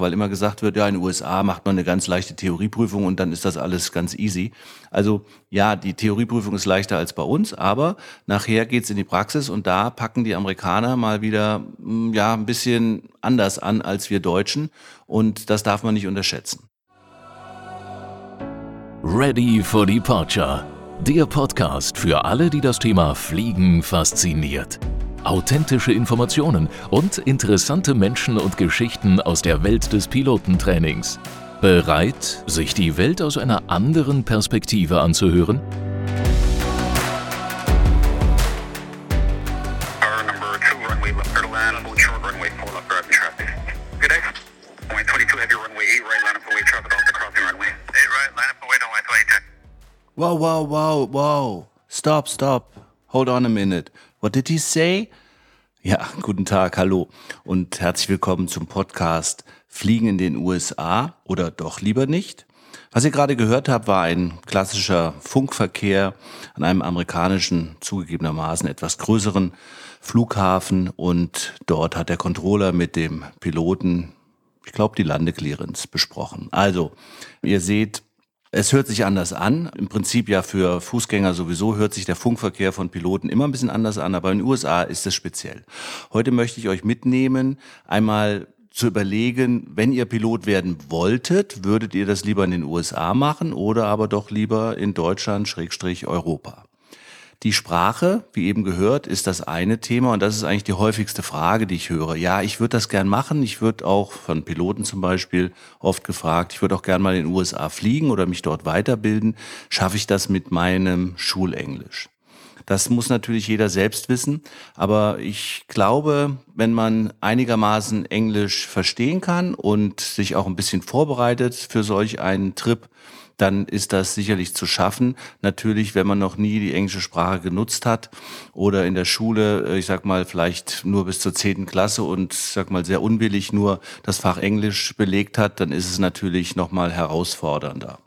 weil immer gesagt wird, ja, in den USA macht man eine ganz leichte Theorieprüfung und dann ist das alles ganz easy. Also ja, die Theorieprüfung ist leichter als bei uns, aber nachher geht's in die Praxis und da packen die Amerikaner mal wieder hm, ja ein bisschen anders an als wir Deutschen und das darf man nicht unterschätzen. Ready for Departure. Der Podcast für alle, die das Thema Fliegen fasziniert authentische Informationen und interessante Menschen und Geschichten aus der Welt des Pilotentrainings. Bereit, sich die Welt aus einer anderen Perspektive anzuhören? Wow, wow, wow, wow. Stop, stop. Hold on a minute. What did he say? Ja, guten Tag, hallo und herzlich willkommen zum Podcast Fliegen in den USA oder doch lieber nicht. Was ihr gerade gehört habt, war ein klassischer Funkverkehr an einem amerikanischen, zugegebenermaßen etwas größeren Flughafen und dort hat der Controller mit dem Piloten, ich glaube, die Landeclearance besprochen. Also, ihr seht, es hört sich anders an. Im Prinzip ja für Fußgänger sowieso hört sich der Funkverkehr von Piloten immer ein bisschen anders an, aber in den USA ist es speziell. Heute möchte ich euch mitnehmen, einmal zu überlegen, wenn ihr Pilot werden wolltet, würdet ihr das lieber in den USA machen oder aber doch lieber in Deutschland, Schrägstrich Europa. Die Sprache, wie eben gehört, ist das eine Thema und das ist eigentlich die häufigste Frage, die ich höre. Ja, ich würde das gern machen. Ich würde auch von Piloten zum Beispiel oft gefragt, ich würde auch gern mal in den USA fliegen oder mich dort weiterbilden. Schaffe ich das mit meinem Schulenglisch? Das muss natürlich jeder selbst wissen. Aber ich glaube, wenn man einigermaßen Englisch verstehen kann und sich auch ein bisschen vorbereitet für solch einen Trip, dann ist das sicherlich zu schaffen. Natürlich, wenn man noch nie die englische Sprache genutzt hat oder in der Schule, äh, ich sag mal, vielleicht nur bis zur zehnten Klasse und sag mal sehr unwillig nur das Fach Englisch belegt hat, dann ist es natürlich nochmal herausfordernder.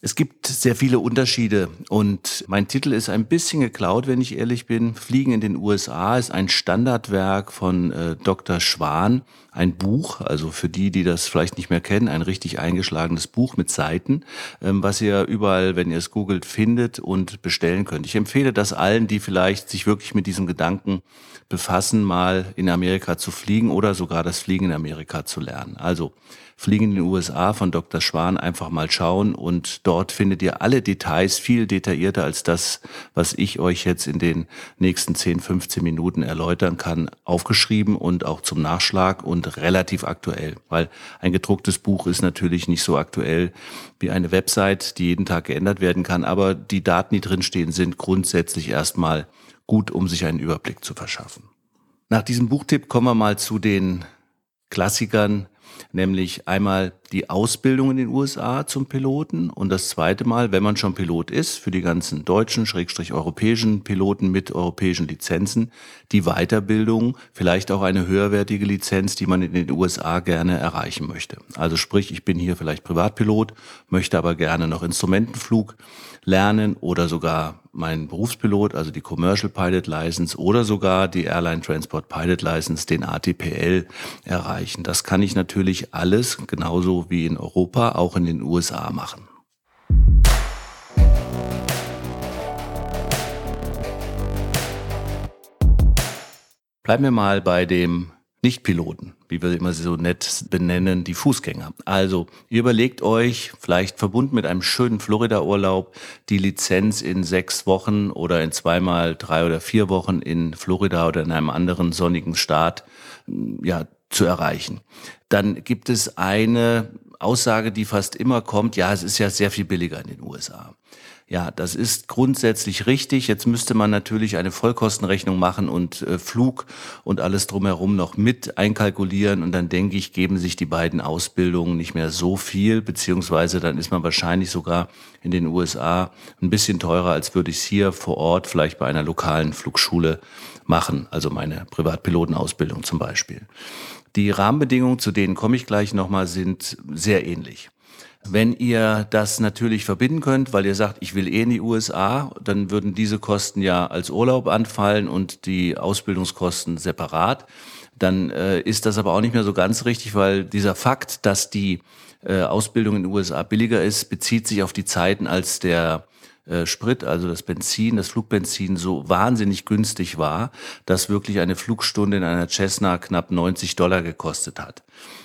Es gibt sehr viele Unterschiede und mein Titel ist ein bisschen geklaut, wenn ich ehrlich bin. Fliegen in den USA ist ein Standardwerk von äh, Dr. Schwan, ein Buch, also für die, die das vielleicht nicht mehr kennen, ein richtig eingeschlagenes Buch mit Seiten, ähm, was ihr überall, wenn ihr es googelt, findet und bestellen könnt. Ich empfehle das allen, die vielleicht sich wirklich mit diesem Gedanken befassen, mal in Amerika zu fliegen oder sogar das Fliegen in Amerika zu lernen. Also Fliegen in den USA von Dr. Schwan einfach mal schauen und dort findet ihr alle Details viel detaillierter als das, was ich euch jetzt in den nächsten 10, 15 Minuten erläutern kann, aufgeschrieben und auch zum Nachschlag und relativ aktuell, weil ein gedrucktes Buch ist natürlich nicht so aktuell wie eine Website, die jeden Tag geändert werden kann, aber die Daten, die drinstehen, sind grundsätzlich erstmal gut, um sich einen Überblick zu verschaffen. Nach diesem Buchtipp kommen wir mal zu den Klassikern nämlich einmal die Ausbildung in den USA zum Piloten und das zweite Mal, wenn man schon Pilot ist, für die ganzen deutschen, schrägstrich europäischen Piloten mit europäischen Lizenzen, die Weiterbildung, vielleicht auch eine höherwertige Lizenz, die man in den USA gerne erreichen möchte. Also sprich, ich bin hier vielleicht Privatpilot, möchte aber gerne noch Instrumentenflug lernen oder sogar meinen Berufspilot, also die Commercial Pilot License oder sogar die Airline Transport Pilot License, den ATPL, erreichen. Das kann ich natürlich alles, genauso wie in Europa, auch in den USA machen. Bleiben wir mal bei dem Nichtpiloten, wie wir immer so nett benennen, die Fußgänger. Also, ihr überlegt euch, vielleicht verbunden mit einem schönen Florida-Urlaub, die Lizenz in sechs Wochen oder in zweimal drei oder vier Wochen in Florida oder in einem anderen sonnigen Staat, ja, zu erreichen. Dann gibt es eine Aussage, die fast immer kommt, ja, es ist ja sehr viel billiger in den USA. Ja, das ist grundsätzlich richtig. Jetzt müsste man natürlich eine Vollkostenrechnung machen und äh, Flug und alles drumherum noch mit einkalkulieren. Und dann denke ich, geben sich die beiden Ausbildungen nicht mehr so viel, beziehungsweise dann ist man wahrscheinlich sogar in den USA ein bisschen teurer, als würde ich es hier vor Ort vielleicht bei einer lokalen Flugschule machen. Also meine Privatpilotenausbildung zum Beispiel. Die Rahmenbedingungen, zu denen komme ich gleich nochmal, sind sehr ähnlich. Wenn ihr das natürlich verbinden könnt, weil ihr sagt, ich will eh in die USA, dann würden diese Kosten ja als Urlaub anfallen und die Ausbildungskosten separat. dann äh, ist das aber auch nicht mehr so ganz richtig, weil dieser Fakt, dass die äh, Ausbildung in den USA billiger ist, bezieht sich auf die Zeiten, als der äh, Sprit, also das Benzin, das Flugbenzin so wahnsinnig günstig war, dass wirklich eine Flugstunde in einer Cessna knapp 90 Dollar gekostet hat.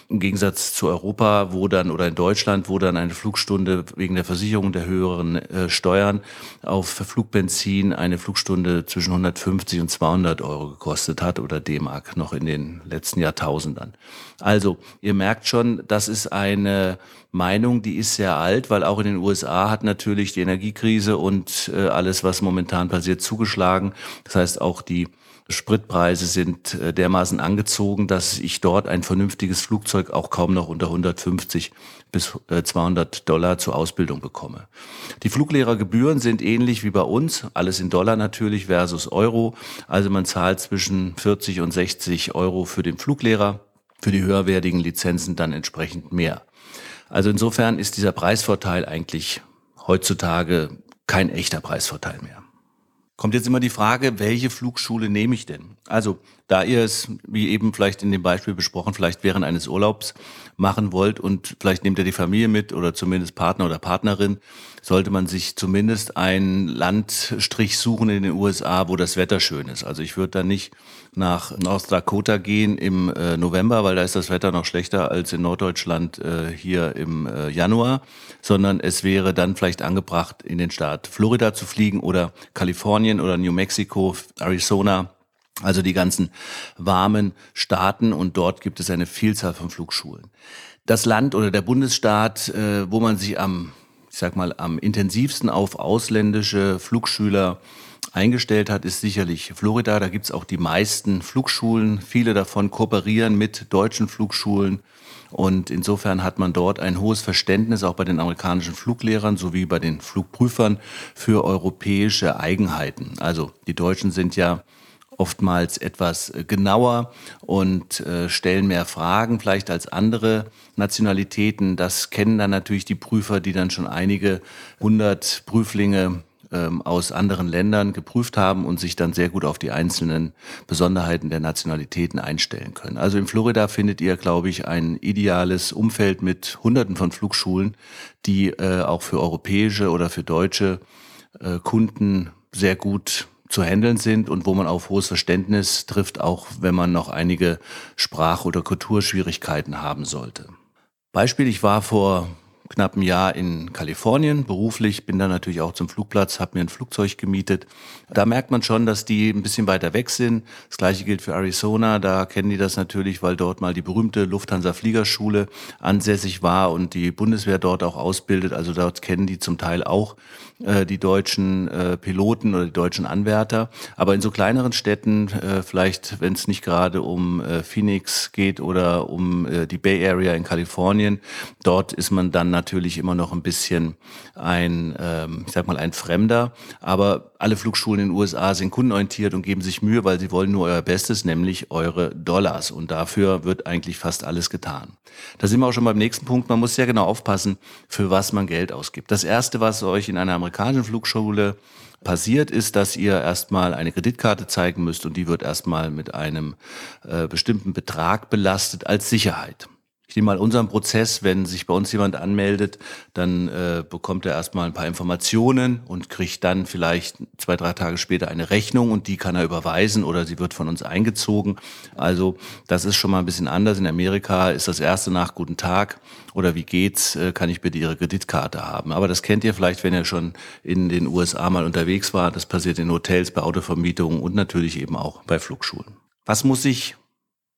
Im Gegensatz zu Europa, wo dann oder in Deutschland, wo dann eine Flugstunde wegen der Versicherung der höheren äh, Steuern auf Flugbenzin eine Flugstunde zwischen 150 und 200 Euro gekostet hat oder D-Mark noch in den letzten Jahrtausenden. Also ihr merkt schon, das ist eine Meinung, die ist sehr alt, weil auch in den USA hat natürlich die Energiekrise und äh, alles, was momentan passiert, zugeschlagen. Das heißt, auch die Spritpreise sind äh, dermaßen angezogen, dass ich dort ein vernünftiges Flugzeug auch kaum noch unter 150 bis 200 äh, Dollar zur Ausbildung bekomme. Die Fluglehrergebühren sind ähnlich wie bei uns, alles in Dollar natürlich versus Euro. Also man zahlt zwischen 40 und 60 Euro für den Fluglehrer, für die höherwertigen Lizenzen dann entsprechend mehr. Also insofern ist dieser Preisvorteil eigentlich heutzutage kein echter Preisvorteil mehr. Kommt jetzt immer die Frage, welche Flugschule nehme ich denn? Also, da ihr es, wie eben vielleicht in dem Beispiel besprochen, vielleicht während eines Urlaubs machen wollt und vielleicht nehmt ihr die Familie mit oder zumindest Partner oder Partnerin, sollte man sich zumindest einen Landstrich suchen in den USA, wo das Wetter schön ist. Also ich würde da nicht nach North Dakota gehen im äh, November, weil da ist das Wetter noch schlechter als in Norddeutschland äh, hier im äh, Januar, sondern es wäre dann vielleicht angebracht, in den Staat Florida zu fliegen oder Kalifornien oder New Mexico, Arizona. Also die ganzen warmen Staaten und dort gibt es eine Vielzahl von Flugschulen. Das Land oder der Bundesstaat, äh, wo man sich am ich sag mal, am intensivsten auf ausländische Flugschüler eingestellt hat, ist sicherlich Florida. Da gibt's auch die meisten Flugschulen. Viele davon kooperieren mit deutschen Flugschulen. Und insofern hat man dort ein hohes Verständnis auch bei den amerikanischen Fluglehrern sowie bei den Flugprüfern für europäische Eigenheiten. Also die Deutschen sind ja oftmals etwas äh, genauer und äh, stellen mehr Fragen vielleicht als andere Nationalitäten. Das kennen dann natürlich die Prüfer, die dann schon einige hundert Prüflinge ähm, aus anderen Ländern geprüft haben und sich dann sehr gut auf die einzelnen Besonderheiten der Nationalitäten einstellen können. Also in Florida findet ihr, glaube ich, ein ideales Umfeld mit Hunderten von Flugschulen, die äh, auch für europäische oder für deutsche äh, Kunden sehr gut zu handeln sind und wo man auf hohes Verständnis trifft, auch wenn man noch einige Sprach- oder Kulturschwierigkeiten haben sollte. Beispiel, ich war vor knapp ein Jahr in Kalifornien beruflich, bin dann natürlich auch zum Flugplatz, habe mir ein Flugzeug gemietet. Da merkt man schon, dass die ein bisschen weiter weg sind. Das gleiche gilt für Arizona, da kennen die das natürlich, weil dort mal die berühmte Lufthansa Fliegerschule ansässig war und die Bundeswehr dort auch ausbildet. Also dort kennen die zum Teil auch äh, die deutschen äh, Piloten oder die deutschen Anwärter. Aber in so kleineren Städten, äh, vielleicht wenn es nicht gerade um äh, Phoenix geht oder um äh, die Bay Area in Kalifornien, dort ist man dann natürlich immer noch ein bisschen ein, ähm, ich sag mal, ein Fremder. Aber alle Flugschulen in den USA sind kundenorientiert und geben sich Mühe, weil sie wollen nur euer Bestes, nämlich eure Dollars. Und dafür wird eigentlich fast alles getan. Da sind wir auch schon beim nächsten Punkt. Man muss sehr genau aufpassen, für was man Geld ausgibt. Das erste, was euch in einer amerikanischen Flugschule passiert, ist, dass ihr erstmal eine Kreditkarte zeigen müsst und die wird erstmal mit einem äh, bestimmten Betrag belastet als Sicherheit. Ich nehme mal unseren Prozess, wenn sich bei uns jemand anmeldet, dann äh, bekommt er erstmal ein paar Informationen und kriegt dann vielleicht zwei, drei Tage später eine Rechnung und die kann er überweisen oder sie wird von uns eingezogen. Also das ist schon mal ein bisschen anders. In Amerika ist das erste nach Guten Tag oder wie geht's, äh, kann ich bitte Ihre Kreditkarte haben. Aber das kennt ihr vielleicht, wenn ihr schon in den USA mal unterwegs war. Das passiert in Hotels, bei Autovermietungen und natürlich eben auch bei Flugschulen. Was muss ich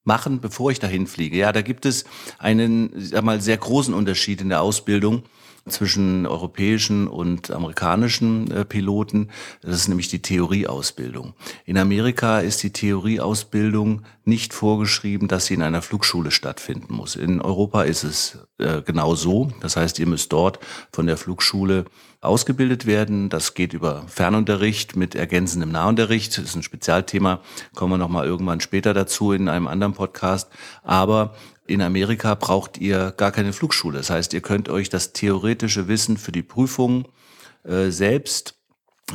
machen, bevor ich dahin fliege. Ja, da gibt es einen, sag mal, sehr großen Unterschied in der Ausbildung zwischen europäischen und amerikanischen äh, Piloten. Das ist nämlich die Theorieausbildung. In Amerika ist die Theorieausbildung nicht vorgeschrieben, dass sie in einer Flugschule stattfinden muss. In Europa ist es äh, genau so. Das heißt, ihr müsst dort von der Flugschule ausgebildet werden. Das geht über Fernunterricht mit ergänzendem Nahunterricht. Das ist ein Spezialthema. Kommen wir nochmal irgendwann später dazu in einem anderen Podcast. Aber in Amerika braucht ihr gar keine Flugschule. Das heißt, ihr könnt euch das theoretische Wissen für die Prüfung äh, selbst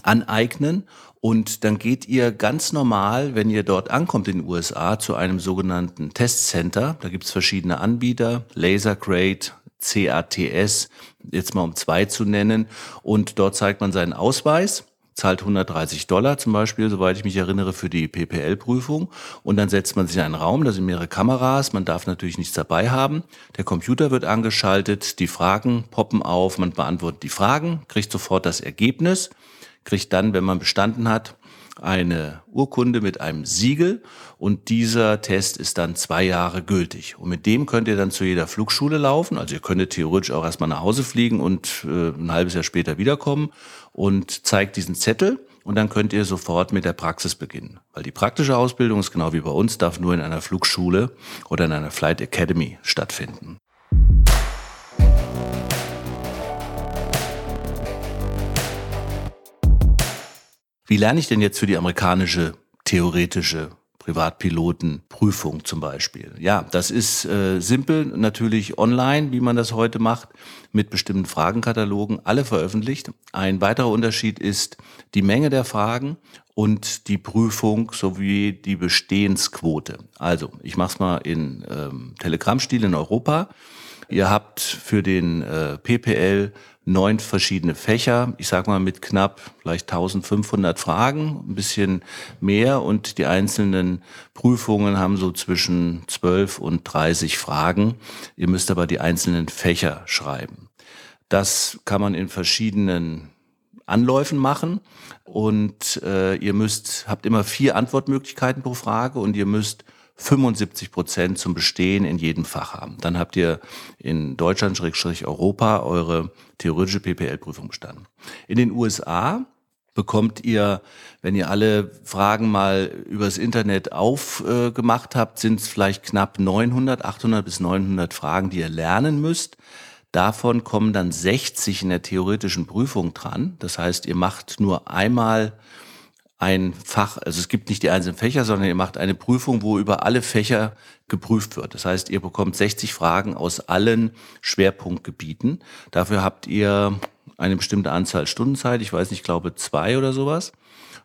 aneignen Und dann geht ihr ganz normal, wenn ihr dort ankommt in den USA, zu einem sogenannten Testcenter. Da gibt's verschiedene Anbieter, Lasergrade, CATS, jetzt mal um zwei zu nennen. Und dort zeigt man seinen Ausweis zahlt 130 Dollar zum Beispiel, soweit ich mich erinnere, für die PPL-Prüfung. Und dann setzt man sich in einen Raum, da sind mehrere Kameras, man darf natürlich nichts dabei haben. Der Computer wird angeschaltet, die Fragen poppen auf, man beantwortet die Fragen, kriegt sofort das Ergebnis, kriegt dann, wenn man bestanden hat, eine Urkunde mit einem Siegel und dieser Test ist dann zwei Jahre gültig. Und mit dem könnt ihr dann zu jeder Flugschule laufen. Also ihr könntet theoretisch auch erstmal nach Hause fliegen und äh, ein halbes Jahr später wiederkommen und zeigt diesen Zettel und dann könnt ihr sofort mit der Praxis beginnen. Weil die praktische Ausbildung ist genau wie bei uns, darf nur in einer Flugschule oder in einer Flight Academy stattfinden. Wie lerne ich denn jetzt für die amerikanische theoretische Privatpilotenprüfung zum Beispiel? Ja, das ist äh, simpel, natürlich online, wie man das heute macht, mit bestimmten Fragenkatalogen, alle veröffentlicht. Ein weiterer Unterschied ist die Menge der Fragen und die Prüfung sowie die Bestehensquote. Also, ich mache es mal in ähm, Telegram-Stil in Europa. Ihr habt für den äh, PPL neun verschiedene Fächer, ich sage mal mit knapp vielleicht 1500 Fragen, ein bisschen mehr und die einzelnen Prüfungen haben so zwischen 12 und 30 Fragen. Ihr müsst aber die einzelnen Fächer schreiben. Das kann man in verschiedenen Anläufen machen und äh, ihr müsst habt immer vier Antwortmöglichkeiten pro Frage und ihr müsst 75 Prozent zum Bestehen in jedem Fach haben. Dann habt ihr in Deutschland, Schrägstrich Europa, eure theoretische PPL-Prüfung bestanden. In den USA bekommt ihr, wenn ihr alle Fragen mal übers Internet aufgemacht äh, habt, sind es vielleicht knapp 900, 800 bis 900 Fragen, die ihr lernen müsst. Davon kommen dann 60 in der theoretischen Prüfung dran. Das heißt, ihr macht nur einmal ein Fach, also es gibt nicht die einzelnen Fächer, sondern ihr macht eine Prüfung, wo über alle Fächer geprüft wird. Das heißt, ihr bekommt 60 Fragen aus allen Schwerpunktgebieten. Dafür habt ihr eine bestimmte Anzahl Stundenzeit, ich weiß nicht, ich glaube zwei oder sowas.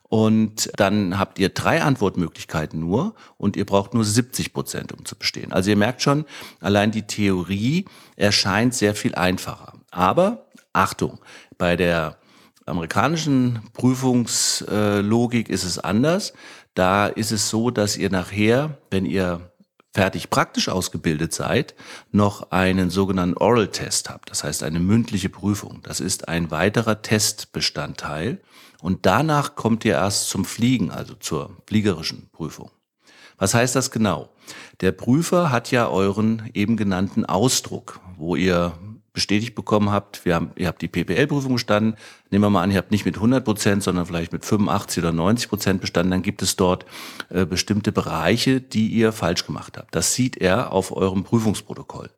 Und dann habt ihr drei Antwortmöglichkeiten nur und ihr braucht nur 70 Prozent, um zu bestehen. Also ihr merkt schon, allein die Theorie erscheint sehr viel einfacher. Aber Achtung, bei der amerikanischen Prüfungslogik ist es anders. Da ist es so, dass ihr nachher, wenn ihr fertig praktisch ausgebildet seid, noch einen sogenannten Oral Test habt. Das heißt eine mündliche Prüfung. Das ist ein weiterer Testbestandteil. Und danach kommt ihr erst zum Fliegen, also zur fliegerischen Prüfung. Was heißt das genau? Der Prüfer hat ja euren eben genannten Ausdruck, wo ihr bestätigt bekommen habt, wir haben, ihr habt die PPL-Prüfung bestanden, nehmen wir mal an, ihr habt nicht mit 100 Prozent, sondern vielleicht mit 85 oder 90 Prozent bestanden, dann gibt es dort äh, bestimmte Bereiche, die ihr falsch gemacht habt. Das sieht er auf eurem Prüfungsprotokoll.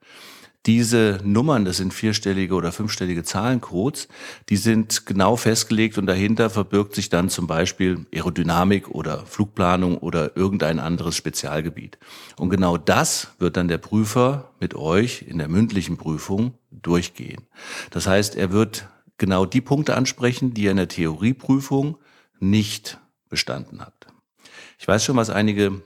Diese Nummern, das sind vierstellige oder fünfstellige Zahlencodes, die sind genau festgelegt und dahinter verbirgt sich dann zum Beispiel Aerodynamik oder Flugplanung oder irgendein anderes Spezialgebiet. Und genau das wird dann der Prüfer mit euch in der mündlichen Prüfung durchgehen. Das heißt, er wird genau die Punkte ansprechen, die er in der Theorieprüfung nicht bestanden hat. Ich weiß schon, was einige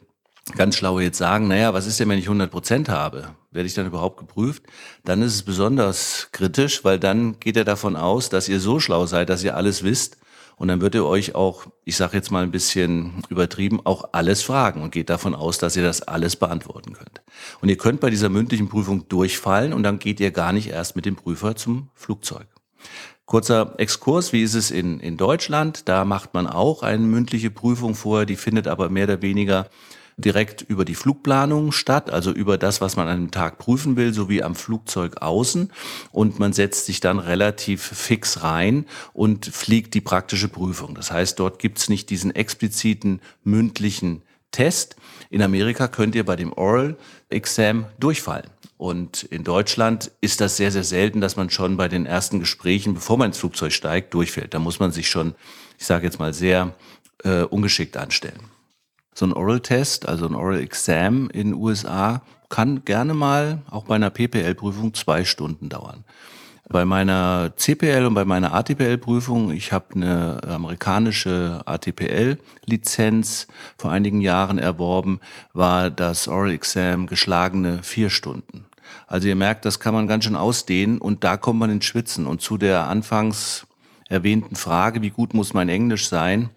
ganz schlaue jetzt sagen, naja, was ist denn, wenn ich 100 Prozent habe? Werde ich dann überhaupt geprüft? Dann ist es besonders kritisch, weil dann geht er davon aus, dass ihr so schlau seid, dass ihr alles wisst. Und dann wird er euch auch, ich sage jetzt mal ein bisschen übertrieben, auch alles fragen und geht davon aus, dass ihr das alles beantworten könnt. Und ihr könnt bei dieser mündlichen Prüfung durchfallen und dann geht ihr gar nicht erst mit dem Prüfer zum Flugzeug. Kurzer Exkurs, wie ist es in, in Deutschland? Da macht man auch eine mündliche Prüfung vorher, die findet aber mehr oder weniger direkt über die Flugplanung statt, also über das, was man an einem Tag prüfen will, sowie am Flugzeug außen. Und man setzt sich dann relativ fix rein und fliegt die praktische Prüfung. Das heißt, dort gibt's nicht diesen expliziten mündlichen Test. In Amerika könnt ihr bei dem Oral Exam durchfallen. Und in Deutschland ist das sehr, sehr selten, dass man schon bei den ersten Gesprächen, bevor man ins Flugzeug steigt, durchfällt. Da muss man sich schon, ich sage jetzt mal, sehr äh, ungeschickt anstellen. So ein Oral-Test, also ein Oral-Exam in den USA, kann gerne mal auch bei einer PPL-Prüfung zwei Stunden dauern. Bei meiner CPL und bei meiner ATPL-Prüfung, ich habe eine amerikanische ATPL-Lizenz vor einigen Jahren erworben, war das Oral Exam geschlagene vier Stunden. Also ihr merkt, das kann man ganz schön ausdehnen und da kommt man ins Schwitzen. Und zu der anfangs erwähnten Frage, wie gut muss mein Englisch sein,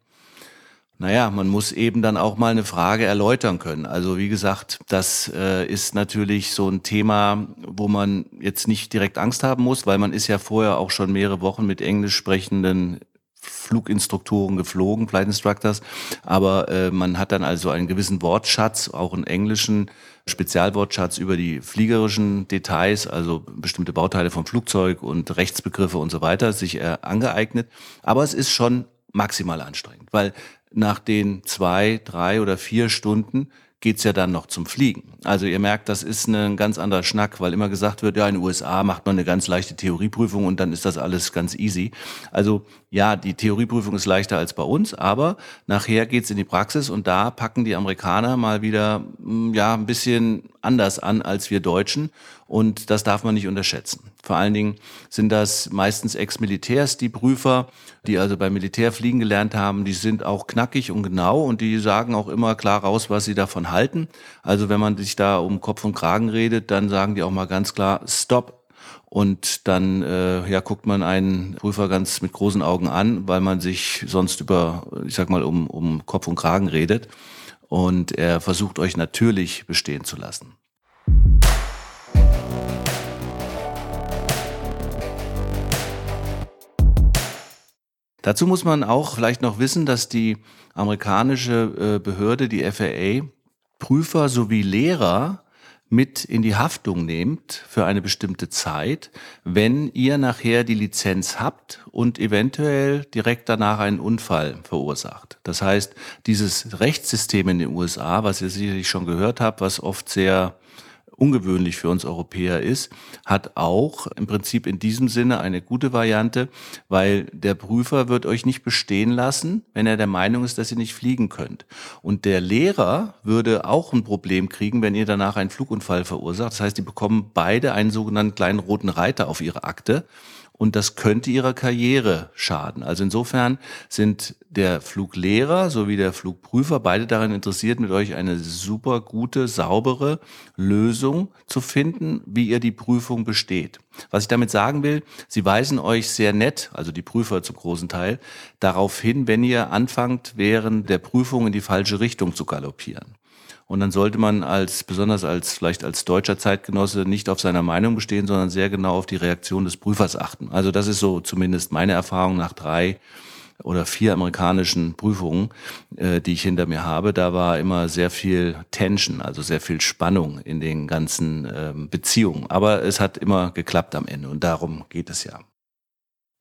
naja, man muss eben dann auch mal eine Frage erläutern können. Also wie gesagt, das äh, ist natürlich so ein Thema, wo man jetzt nicht direkt Angst haben muss, weil man ist ja vorher auch schon mehrere Wochen mit englisch sprechenden Fluginstruktoren geflogen, Flight Instructors, aber äh, man hat dann also einen gewissen Wortschatz, auch einen englischen Spezialwortschatz über die fliegerischen Details, also bestimmte Bauteile vom Flugzeug und Rechtsbegriffe und so weiter, sich äh, angeeignet. Aber es ist schon maximal anstrengend, weil nach den zwei, drei oder vier Stunden geht's ja dann noch zum Fliegen. Also ihr merkt, das ist ein ganz anderer Schnack, weil immer gesagt wird, ja, in den USA macht man eine ganz leichte Theorieprüfung und dann ist das alles ganz easy. Also ja, die Theorieprüfung ist leichter als bei uns, aber nachher geht's in die Praxis und da packen die Amerikaner mal wieder hm, ja ein bisschen anders an als wir Deutschen und das darf man nicht unterschätzen. Vor allen Dingen sind das meistens Ex-Militärs, die Prüfer, die also beim Militär fliegen gelernt haben, die sind auch knackig und genau und die sagen auch immer klar raus, was sie davon halten. Also wenn man sich da um Kopf und Kragen redet, dann sagen die auch mal ganz klar, Stop, und dann äh, ja, guckt man einen Prüfer ganz mit großen Augen an, weil man sich sonst über, ich sag mal, um, um Kopf und Kragen redet. Und er versucht euch natürlich bestehen zu lassen. Dazu muss man auch vielleicht noch wissen, dass die amerikanische äh, Behörde, die FAA, Prüfer sowie Lehrer mit in die Haftung nehmt für eine bestimmte Zeit, wenn ihr nachher die Lizenz habt und eventuell direkt danach einen Unfall verursacht. Das heißt, dieses Rechtssystem in den USA, was ihr sicherlich schon gehört habt, was oft sehr ungewöhnlich für uns Europäer ist, hat auch im Prinzip in diesem Sinne eine gute Variante, weil der Prüfer wird euch nicht bestehen lassen, wenn er der Meinung ist, dass ihr nicht fliegen könnt. Und der Lehrer würde auch ein Problem kriegen, wenn ihr danach einen Flugunfall verursacht. Das heißt, die bekommen beide einen sogenannten kleinen roten Reiter auf ihre Akte und das könnte ihrer Karriere schaden. Also insofern sind der Fluglehrer sowie der Flugprüfer beide daran interessiert, mit euch eine super gute, saubere Lösung zu finden, wie ihr die Prüfung besteht. Was ich damit sagen will, sie weisen euch sehr nett, also die Prüfer zum großen Teil, darauf hin, wenn ihr anfangt, während der Prüfung in die falsche Richtung zu galoppieren. Und dann sollte man als, besonders als, vielleicht als deutscher Zeitgenosse nicht auf seiner Meinung bestehen, sondern sehr genau auf die Reaktion des Prüfers achten. Also das ist so zumindest meine Erfahrung nach drei oder vier amerikanischen Prüfungen, äh, die ich hinter mir habe, da war immer sehr viel Tension, also sehr viel Spannung in den ganzen ähm, Beziehungen. Aber es hat immer geklappt am Ende und darum geht es ja.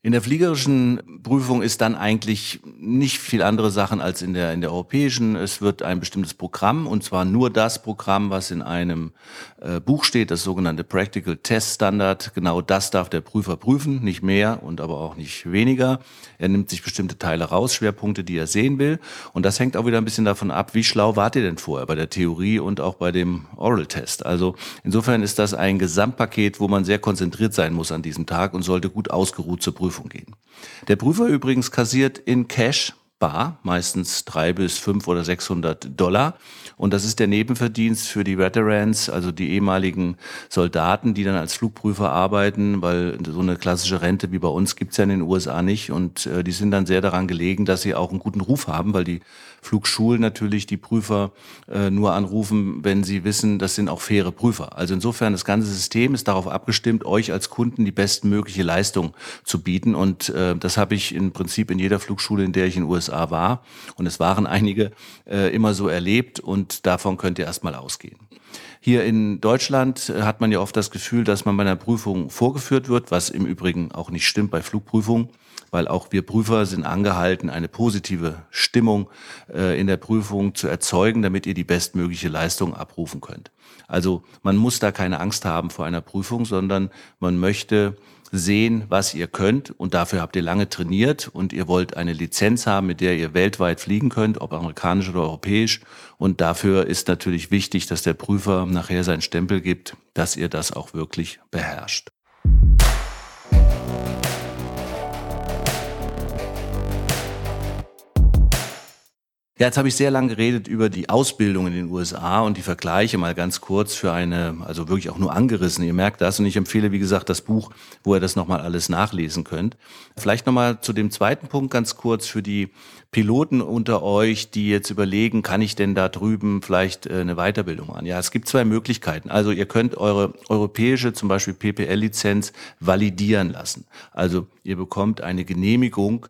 In der fliegerischen Prüfung ist dann eigentlich nicht viel andere Sachen als in der, in der europäischen. Es wird ein bestimmtes Programm und zwar nur das Programm, was in einem äh, Buch steht, das sogenannte Practical Test Standard. Genau das darf der Prüfer prüfen, nicht mehr und aber auch nicht weniger. Er nimmt sich bestimmte Teile raus, Schwerpunkte, die er sehen will. Und das hängt auch wieder ein bisschen davon ab, wie schlau wart ihr denn vorher bei der Theorie und auch bei dem Oral Test. Also insofern ist das ein Gesamtpaket, wo man sehr konzentriert sein muss an diesem Tag und sollte gut ausgeruht zur Prüfung gehen. Der Prüfer übrigens kassiert in Cash bar, meistens drei bis fünf oder 600 Dollar. Und das ist der Nebenverdienst für die Veterans, also die ehemaligen Soldaten, die dann als Flugprüfer arbeiten, weil so eine klassische Rente wie bei uns gibt's ja in den USA nicht. Und äh, die sind dann sehr daran gelegen, dass sie auch einen guten Ruf haben, weil die Flugschulen natürlich die Prüfer äh, nur anrufen, wenn sie wissen, das sind auch faire Prüfer. Also insofern, das ganze System ist darauf abgestimmt, euch als Kunden die bestmögliche Leistung zu bieten. Und äh, das habe ich im Prinzip in jeder Flugschule, in der ich in den USA war, und es waren einige, äh, immer so erlebt. Und davon könnt ihr erstmal ausgehen. Hier in Deutschland äh, hat man ja oft das Gefühl, dass man bei einer Prüfung vorgeführt wird, was im Übrigen auch nicht stimmt bei Flugprüfungen weil auch wir Prüfer sind angehalten, eine positive Stimmung äh, in der Prüfung zu erzeugen, damit ihr die bestmögliche Leistung abrufen könnt. Also man muss da keine Angst haben vor einer Prüfung, sondern man möchte sehen, was ihr könnt. Und dafür habt ihr lange trainiert. Und ihr wollt eine Lizenz haben, mit der ihr weltweit fliegen könnt, ob amerikanisch oder europäisch. Und dafür ist natürlich wichtig, dass der Prüfer nachher seinen Stempel gibt, dass ihr das auch wirklich beherrscht. Ja, jetzt habe ich sehr lange geredet über die Ausbildung in den USA und die Vergleiche mal ganz kurz für eine, also wirklich auch nur angerissen. Ihr merkt das und ich empfehle, wie gesagt, das Buch, wo ihr das nochmal alles nachlesen könnt. Vielleicht nochmal zu dem zweiten Punkt ganz kurz für die Piloten unter euch, die jetzt überlegen, kann ich denn da drüben vielleicht äh, eine Weiterbildung machen? Ja, es gibt zwei Möglichkeiten. Also ihr könnt eure europäische, zum Beispiel PPL-Lizenz validieren lassen. Also ihr bekommt eine Genehmigung,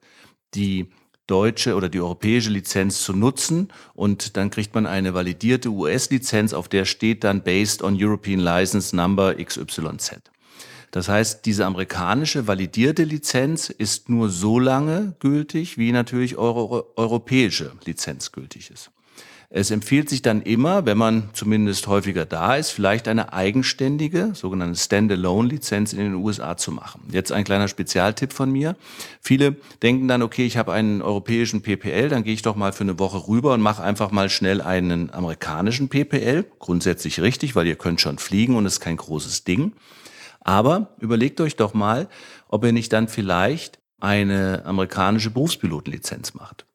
die deutsche oder die europäische Lizenz zu nutzen und dann kriegt man eine validierte US-Lizenz, auf der steht dann Based on European License Number XYZ. Das heißt, diese amerikanische validierte Lizenz ist nur so lange gültig, wie natürlich eure europäische Lizenz gültig ist. Es empfiehlt sich dann immer, wenn man zumindest häufiger da ist, vielleicht eine eigenständige, sogenannte Standalone-Lizenz in den USA zu machen. Jetzt ein kleiner Spezialtipp von mir. Viele denken dann, okay, ich habe einen europäischen PPL, dann gehe ich doch mal für eine Woche rüber und mache einfach mal schnell einen amerikanischen PPL. Grundsätzlich richtig, weil ihr könnt schon fliegen und es ist kein großes Ding. Aber überlegt euch doch mal, ob ihr nicht dann vielleicht eine amerikanische Berufspilotenlizenz macht.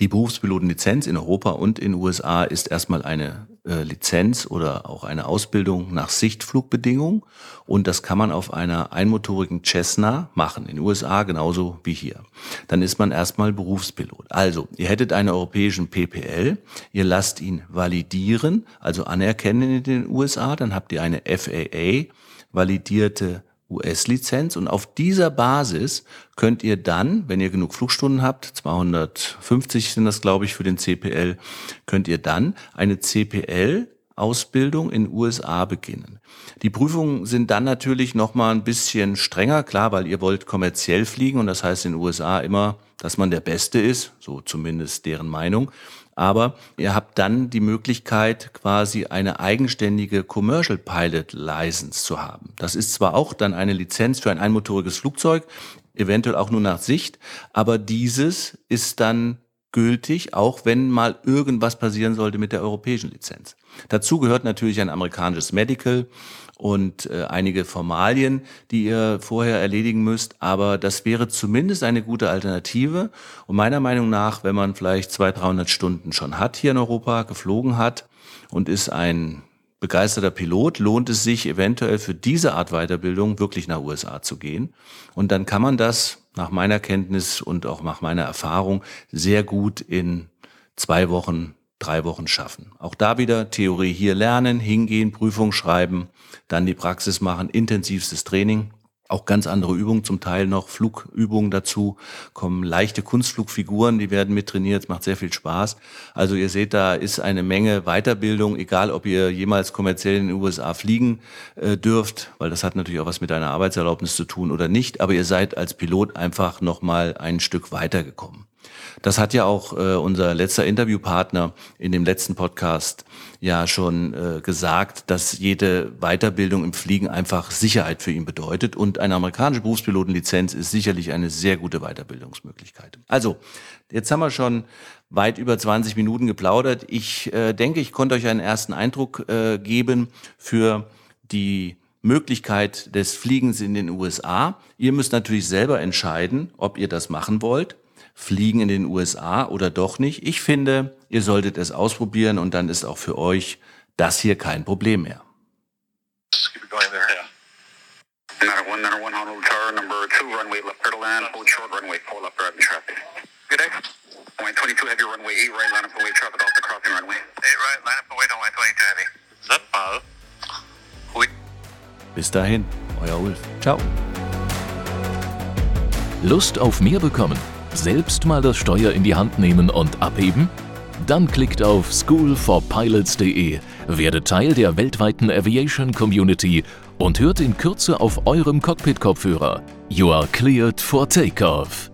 Die Berufspilotenlizenz in Europa und in den USA ist erstmal eine äh, Lizenz oder auch eine Ausbildung nach Sichtflugbedingungen und das kann man auf einer einmotorigen Cessna machen, in den USA genauso wie hier. Dann ist man erstmal Berufspilot. Also, ihr hättet einen europäischen PPL, ihr lasst ihn validieren, also anerkennen in den USA, dann habt ihr eine FAA validierte US-Lizenz und auf dieser Basis könnt ihr dann, wenn ihr genug Flugstunden habt, 250 sind das glaube ich für den CPL, könnt ihr dann eine CPL Ausbildung in USA beginnen. Die Prüfungen sind dann natürlich noch mal ein bisschen strenger, klar, weil ihr wollt kommerziell fliegen und das heißt in USA immer, dass man der Beste ist, so zumindest deren Meinung. Aber ihr habt dann die Möglichkeit, quasi eine eigenständige Commercial Pilot License zu haben. Das ist zwar auch dann eine Lizenz für ein einmotoriges Flugzeug, eventuell auch nur nach Sicht, aber dieses ist dann gültig, auch wenn mal irgendwas passieren sollte mit der europäischen Lizenz. Dazu gehört natürlich ein amerikanisches Medical und äh, einige Formalien, die ihr vorher erledigen müsst. Aber das wäre zumindest eine gute Alternative. Und meiner Meinung nach, wenn man vielleicht 200, 300 Stunden schon hat hier in Europa, geflogen hat und ist ein begeisterter Pilot, lohnt es sich eventuell für diese Art Weiterbildung wirklich nach USA zu gehen. Und dann kann man das nach meiner Kenntnis und auch nach meiner Erfahrung sehr gut in zwei Wochen drei Wochen schaffen. Auch da wieder Theorie hier lernen, hingehen, Prüfung schreiben, dann die Praxis machen, intensivstes Training. Auch ganz andere Übungen, zum Teil noch Flugübungen dazu, kommen leichte Kunstflugfiguren, die werden mit trainiert, macht sehr viel Spaß. Also ihr seht, da ist eine Menge Weiterbildung, egal ob ihr jemals kommerziell in den USA fliegen äh, dürft, weil das hat natürlich auch was mit einer Arbeitserlaubnis zu tun oder nicht, aber ihr seid als Pilot einfach nochmal ein Stück weitergekommen. Das hat ja auch äh, unser letzter Interviewpartner in dem letzten Podcast ja schon äh, gesagt, dass jede Weiterbildung im Fliegen einfach Sicherheit für ihn bedeutet. Und eine amerikanische Berufspilotenlizenz ist sicherlich eine sehr gute Weiterbildungsmöglichkeit. Also, jetzt haben wir schon weit über 20 Minuten geplaudert. Ich äh, denke, ich konnte euch einen ersten Eindruck äh, geben für die Möglichkeit des Fliegens in den USA. Ihr müsst natürlich selber entscheiden, ob ihr das machen wollt fliegen in den USA oder doch nicht. Ich finde, ihr solltet es ausprobieren und dann ist auch für euch das hier kein Problem mehr. Bis dahin, euer Ulf. Ciao. Lust auf mehr bekommen? Selbst mal das Steuer in die Hand nehmen und abheben? Dann klickt auf schoolforpilots.de, werdet Teil der weltweiten Aviation Community und hört in Kürze auf eurem Cockpit-Kopfhörer. You are cleared for takeoff.